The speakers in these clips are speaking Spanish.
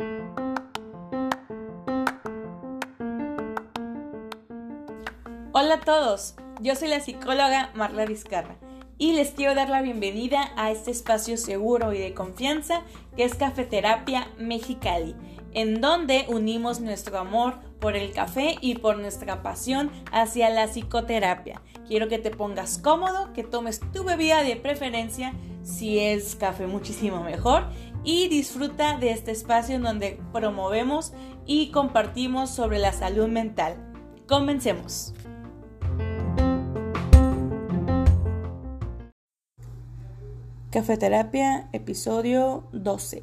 Hola a todos, yo soy la psicóloga Marla Vizcarra y les quiero dar la bienvenida a este espacio seguro y de confianza que es Cafeterapia Mexicali, en donde unimos nuestro amor por el café y por nuestra pasión hacia la psicoterapia. Quiero que te pongas cómodo, que tomes tu bebida de preferencia, si es café muchísimo mejor, y disfruta de este espacio en donde promovemos y compartimos sobre la salud mental. Comencemos. Cafeterapia, episodio 12.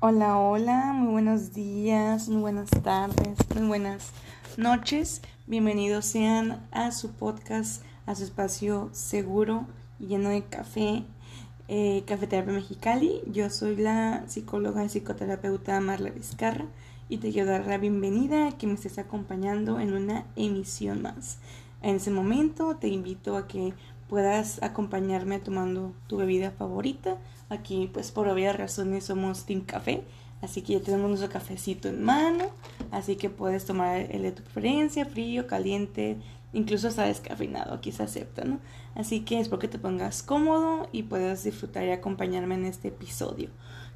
Hola, hola, muy buenos días, muy buenas tardes, muy buenas noches. Bienvenidos sean a su podcast, a su espacio seguro lleno de café, eh, Cafeterapia Mexicali. Yo soy la psicóloga y psicoterapeuta Marla Vizcarra y te quiero dar la bienvenida a que me estés acompañando en una emisión más. En ese momento te invito a que puedas acompañarme tomando tu bebida favorita. Aquí pues por obvias razones somos Team Café, así que ya tenemos nuestro cafecito en mano, así que puedes tomar el de tu preferencia, frío, caliente, incluso está descafeinado, aquí se acepta, ¿no? Así que espero que te pongas cómodo y puedas disfrutar y acompañarme en este episodio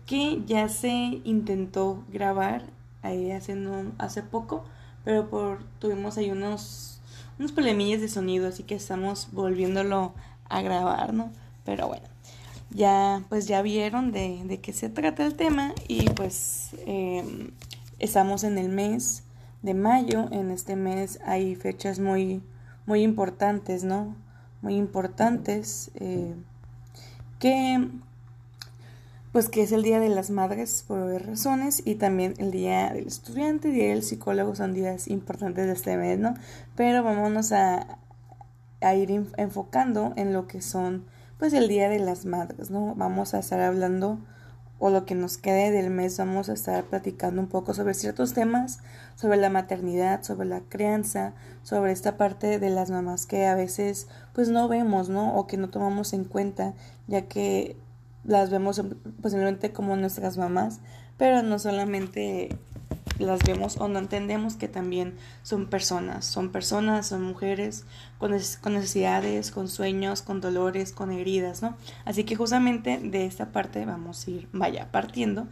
que ya se intentó grabar ahí hace, hace poco, pero por, tuvimos ahí unos unos de sonido, así que estamos volviéndolo a grabar, ¿no? Pero bueno, ya pues ya vieron de, de qué se trata el tema y pues em, estamos en el mes de mayo, en este mes hay fechas muy, muy importantes, ¿no? Muy importantes eh, que pues que es el Día de las Madres por razones y también el Día del Estudiante Día del Psicólogo son días importantes de este mes, ¿no? Pero vámonos a, a ir enfocando en lo que son pues el Día de las Madres, ¿no? Vamos a estar hablando o lo que nos quede del mes vamos a estar platicando un poco sobre ciertos temas, sobre la maternidad, sobre la crianza, sobre esta parte de las mamás que a veces pues no vemos, ¿no? O que no tomamos en cuenta, ya que las vemos posiblemente como nuestras mamás, pero no solamente las vemos o no entendemos que también son personas, son personas, son mujeres con, necesidades, con sueños, con dolores, con heridas, ¿no? Así que justamente de esta parte vamos a ir, vaya, partiendo,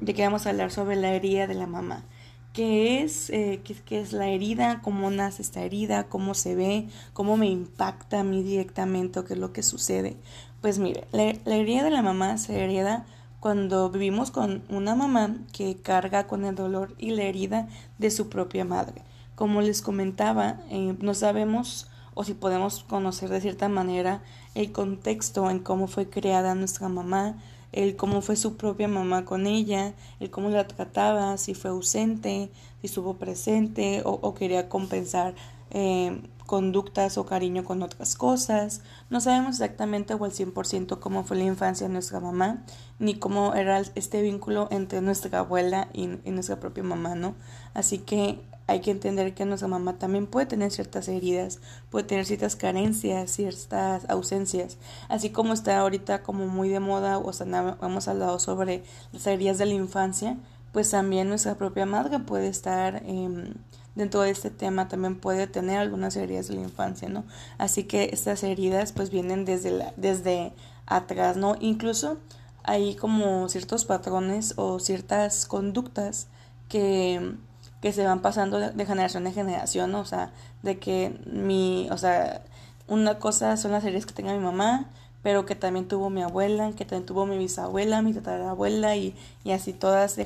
de que vamos a hablar sobre la herida de la mamá. ¿Qué es, eh, qué, es la herida? ¿Cómo nace esta herida? ¿Cómo se ve? ¿Cómo me impacta a mí directamente? ¿Qué es lo que sucede? Pues mire, la, herida de la mamá se hereda cuando vivimos con una mamá que carga con el dolor y la herida de su propia madre. Como les comentaba, eh, no sabemos o si podemos conocer de cierta manera el contexto en cómo fue creada nuestra mamá, el cómo fue su propia mamá con ella, el cómo la trataba, si fue ausente, si estuvo presente o, quería compensar eh, conductas o cariño con otras cosas. No sabemos exactamente o al 100% cómo fue la infancia de nuestra mamá, ni cómo era este vínculo entre nuestra abuela y, nuestra propia mamá, ¿no? Así que hay que entender que nuestra mamá también puede tener ciertas heridas, puede tener ciertas carencias, ciertas ausencias, así como está ahorita como muy de moda, o sea, hemos hablado sobre las heridas de la infancia, pues también nuestra propia madre puede estar eh, dentro de este tema también puede tener algunas heridas de la infancia, ¿no? Así que estas heridas pues vienen desde, la, desde atrás, ¿no? Incluso hay como ciertos patrones o ciertas conductas que, que se van pasando de, generación en generación, ¿no? O sea, de que mi, o sea, una cosa son las heridas que tenga mi mamá, pero que también tuvo mi abuela, que también tuvo mi bisabuela, mi tatarabuela y, y así todas de,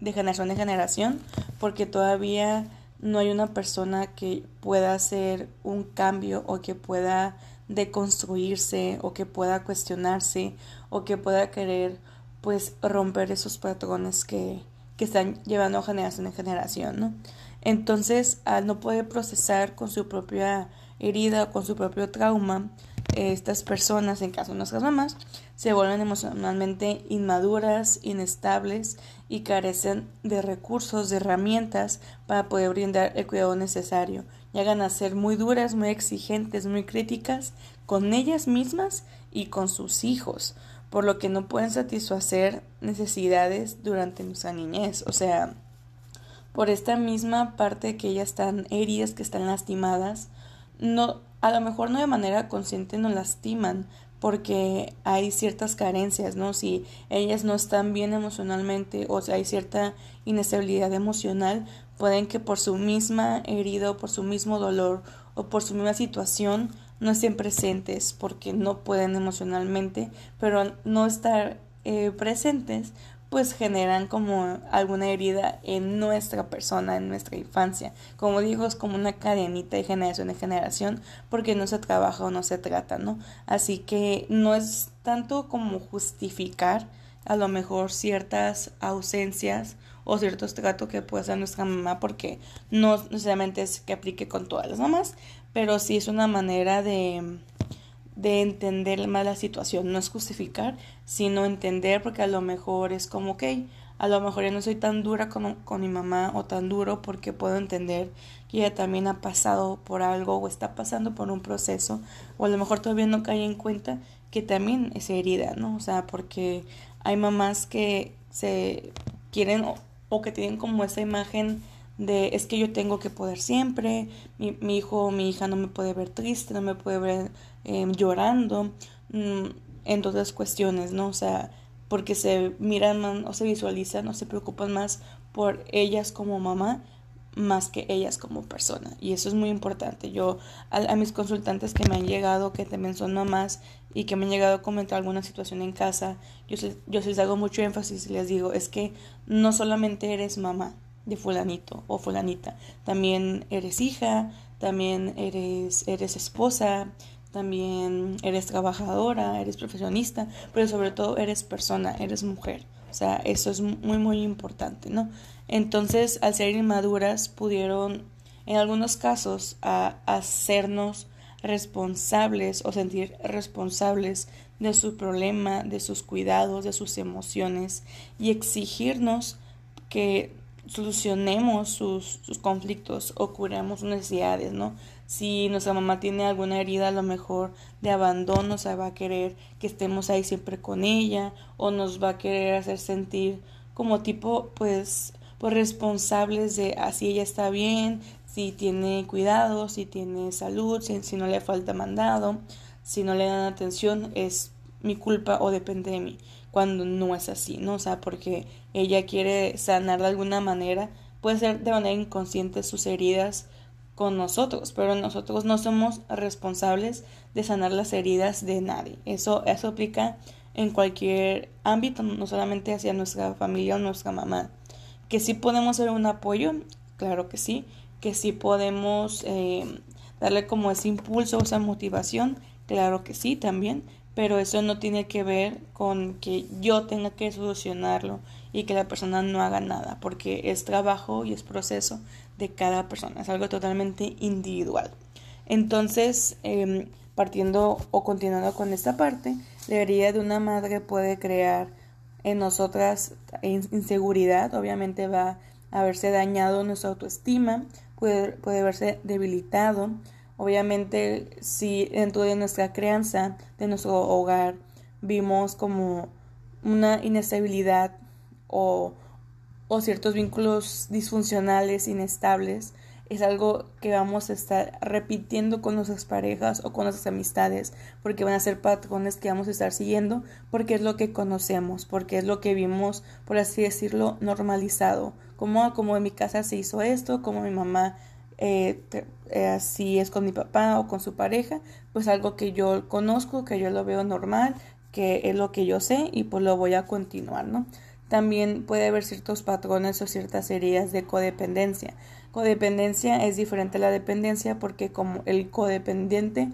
de generación en generación, porque todavía no hay una persona que pueda hacer un cambio o que pueda deconstruirse o que pueda cuestionarse o que pueda querer pues romper esos patrones que, que están llevando generación en generación, ¿no? Entonces, al no poder procesar con su propia herida o con su propio trauma, estas personas, en caso de nuestras mamás, se vuelven emocionalmente inmaduras, inestables y carecen de recursos, de herramientas para poder brindar el cuidado necesario. Llegan a ser muy duras, muy exigentes, muy críticas con ellas mismas y con sus hijos, por lo que no pueden satisfacer necesidades durante nuestra niñez. O sea, por esta misma parte que ellas están heridas, que están lastimadas, no, a lo mejor no de manera consciente nos lastiman, porque hay ciertas carencias, ¿no? Si ellas no están bien emocionalmente o si hay cierta inestabilidad emocional, pueden que por su misma herida o por su mismo dolor o por su misma situación no estén presentes porque no pueden emocionalmente, pero no estar eh, presentes pues generan como alguna herida en nuestra persona, en nuestra infancia. Como digo, es como una cadenita de generación en generación porque no se trabaja o no se trata, ¿no? Así que no es tanto como justificar a lo mejor ciertas ausencias o ciertos tratos que puede hacer nuestra mamá porque no necesariamente es que aplique con todas las mamás, pero sí es una manera de de entender más la situación, no es justificar, sino entender porque a lo mejor es como, ok, a lo mejor ya no soy tan dura con, con mi mamá o tan duro porque puedo entender que ella también ha pasado por algo o está pasando por un proceso o a lo mejor todavía no cae en cuenta que también es herida, ¿no? O sea, porque hay mamás que se quieren o, o que tienen como esa imagen de es que yo tengo que poder siempre, mi, mi hijo o mi hija no me puede ver triste, no me puede ver Em, llorando, mm, en todas cuestiones, ¿no? O sea, porque se miran o se visualizan o se preocupan más por ellas como mamá más que ellas como persona. Y eso es muy importante. Yo a, mis consultantes que me han llegado que también son mamás y que me han llegado a comentar alguna situación en casa yo yo les hago mucho énfasis y les digo es que no solamente eres mamá de fulanito o fulanita también eres hija también eres eres esposa también eres trabajadora, eres profesionista, pero sobre todo eres persona, eres mujer. O sea, eso es muy, muy importante, ¿no? Entonces, al ser inmaduras, pudieron, en algunos casos, a, hacernos responsables o sentir responsables de su problema, de sus cuidados, de sus emociones y exigirnos que solucionemos sus, sus conflictos o curemos sus necesidades, ¿no? Si nuestra mamá tiene alguna herida a lo mejor de abandono, o sea, va a querer que estemos ahí siempre con ella o nos va a querer hacer sentir como tipo, pues, pues responsables de así ah, ella está bien, si tiene cuidado, si tiene salud, si, si no le falta mandado, si no le dan atención, es mi culpa o depende de mí, cuando no es así, ¿no? O sea, porque ella quiere sanar de alguna manera, puede ser de manera inconsciente sus heridas con nosotros, pero nosotros no somos responsables de sanar las heridas de nadie. Eso, eso aplica en cualquier ámbito, no solamente hacia nuestra familia o nuestra mamá. Que sí podemos ser un apoyo, claro que sí, que sí podemos eh, darle como ese impulso, esa motivación, claro que sí también, pero eso no tiene que ver con que yo tenga que solucionarlo y que la persona no haga nada, porque es trabajo y es proceso de cada persona, es algo totalmente individual. Entonces, em, partiendo o continuando con esta parte, la herida de una madre puede crear en nosotras inseguridad, obviamente va a haberse dañado nuestra autoestima, puede, puede verse debilitado, obviamente si dentro de nuestra crianza, de nuestro hogar, vimos como una inestabilidad o, o ciertos vínculos disfuncionales, inestables, es algo que vamos a estar repitiendo con nuestras parejas o con nuestras amistades, porque van a ser patrones que vamos a estar siguiendo, porque es lo que conocemos, porque es lo que vimos, por así decirlo, normalizado. Como, como en mi casa se hizo esto, como mi mamá eh, eh, así es con mi papá o con su pareja, pues algo que yo conozco, que yo lo veo normal, que es lo que yo sé y pues lo voy a continuar, ¿no? También puede haber ciertos patrones o ciertas heridas de codependencia. Codependencia es diferente a la dependencia porque como el codependiente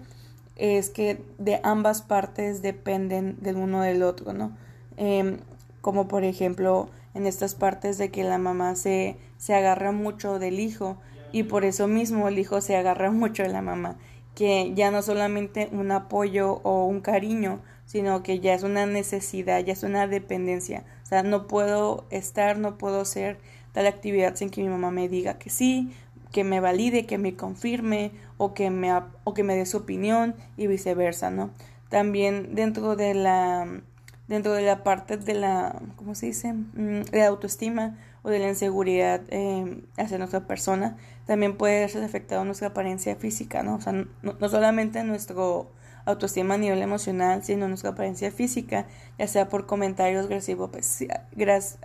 es que de ambas partes dependen del uno del otro, ¿no? Em, como por ejemplo en estas partes de que la mamá se, se agarra mucho del hijo y por eso mismo el hijo se agarra mucho de la mamá, que ya no solamente un apoyo o un cariño, sino que ya es una necesidad, ya es una dependencia. O sea, no puedo estar, no puedo ser tal actividad sin que mi mamá me diga que sí, que me valide, que me confirme o que me, o que me dé su opinión y viceversa, ¿no? También dentro de la dentro de la parte de la, ¿cómo se dice? Mm, de autoestima o de la inseguridad eh, hacia nuestra persona, también puede verse afectado nuestra apariencia física, ¿no? O sea, no, no solamente nuestro autoestima a nivel emocional, sino nuestra apariencia física, ya sea por comentarios agresivo,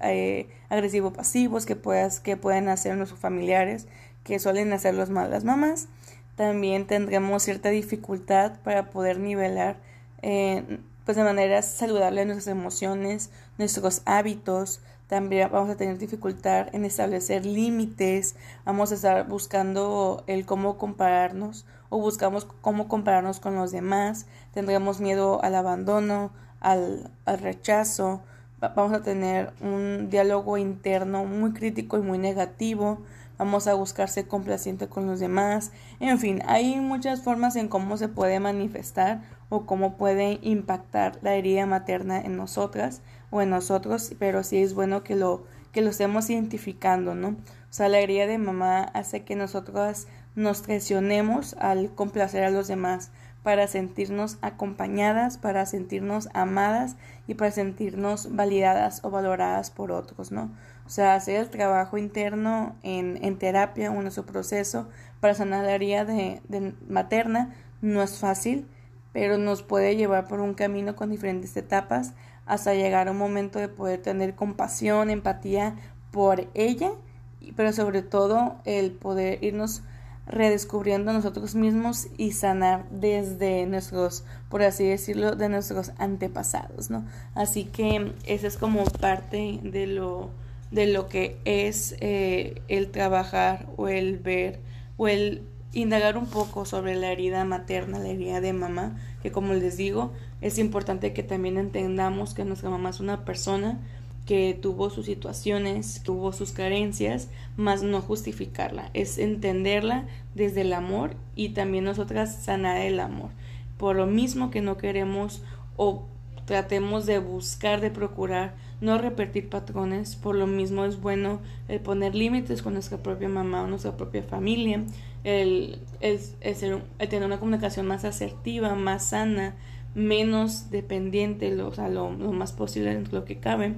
eh, agresivo pasivos que, puedas, que pueden hacer nuestros familiares, que suelen hacer los mal las mamás. También tendremos cierta dificultad para poder nivelar eh, pues de manera saludable nuestras emociones, nuestros hábitos, también vamos a tener dificultad en establecer límites, vamos a estar buscando el cómo compararnos o buscamos cómo compararnos con los demás, tendremos miedo al abandono, al, al rechazo, vamos a tener un diálogo interno muy crítico y muy negativo, vamos a buscar ser complaciente con los demás, en fin, hay muchas formas en cómo se puede manifestar o cómo puede impactar la herida materna en nosotras o en nosotros, pero sí es bueno que lo, que lo estemos identificando, ¿no? O sea, la herida de mamá hace que nosotras nos presionemos al complacer a los demás para sentirnos acompañadas, para sentirnos amadas y para sentirnos validadas o valoradas por otros, ¿no? O sea, hacer el trabajo interno en, en terapia o en nuestro proceso para sanar la herida de, de materna no es fácil, pero nos puede llevar por un camino con diferentes etapas hasta llegar a un momento de poder tener compasión, empatía por ella, pero sobre todo el poder irnos redescubriendo nosotros mismos y sanar desde nuestros, por así decirlo, de nuestros antepasados, ¿no? Así que esa es como parte de lo, de lo que es eh, el trabajar o el ver o el indagar un poco sobre la herida materna, la herida de mamá, que como les digo, es importante que también entendamos que nuestra mamá es una persona que tuvo sus situaciones, tuvo sus carencias, más no justificarla, es entenderla desde el amor y también nosotras sanar el amor. Por lo mismo que no queremos o tratemos de buscar, de procurar no repetir patrones, por lo mismo es bueno el poner límites con nuestra propia mamá o nuestra propia familia, el, tener una comunicación más asertiva, más sana, menos dependiente, lo, o sea, lo, más posible en lo que cabe,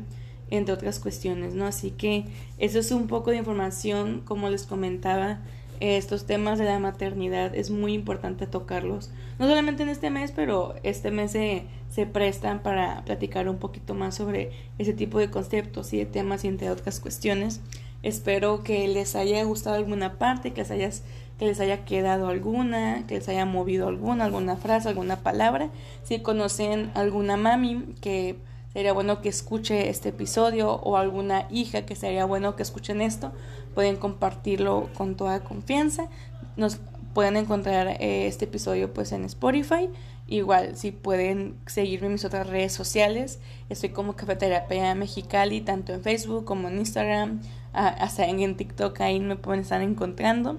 entre otras cuestiones, ¿no? Así que eso es un poco de información, como les comentaba, estos temas de la maternidad es muy importante tocarlos, no solamente en este mes, pero este mes se, se prestan para platicar un poquito más sobre ese tipo de conceptos y de temas y entre otras cuestiones. Espero que les haya gustado alguna parte, que les, hayas, que les haya quedado alguna, que les haya movido alguna, alguna frase, alguna palabra. Si conocen alguna mami que sería bueno que escuche este episodio o alguna hija que sería bueno que escuchen esto, pueden compartirlo con toda confianza. Nos pueden encontrar eh, este episodio pues en Spotify. Igual si pueden seguirme en mis otras redes sociales, estoy como Cafeterapia Mexicali, tanto en Facebook como en Instagram, hasta en TikTok ahí me pueden estar encontrando.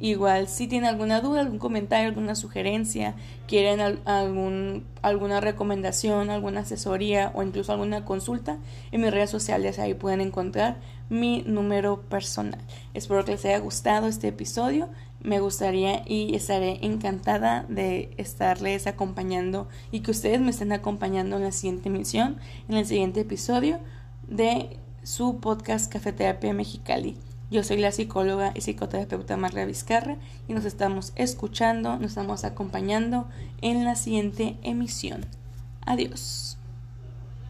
Igual si tienen alguna duda, algún comentario, alguna sugerencia, quieren algún, alguna recomendación, alguna asesoría o incluso alguna consulta, en mis redes sociales ahí pueden encontrar mi número personal. Espero que les haya gustado este episodio. Me gustaría y estaré encantada de estarles acompañando y que ustedes me estén acompañando en la siguiente emisión, en el siguiente episodio de su podcast Cafeterapia Mexicali. Yo soy la psicóloga y psicoterapeuta Marla Vizcarra y nos estamos escuchando, nos estamos acompañando en la siguiente emisión. Adiós.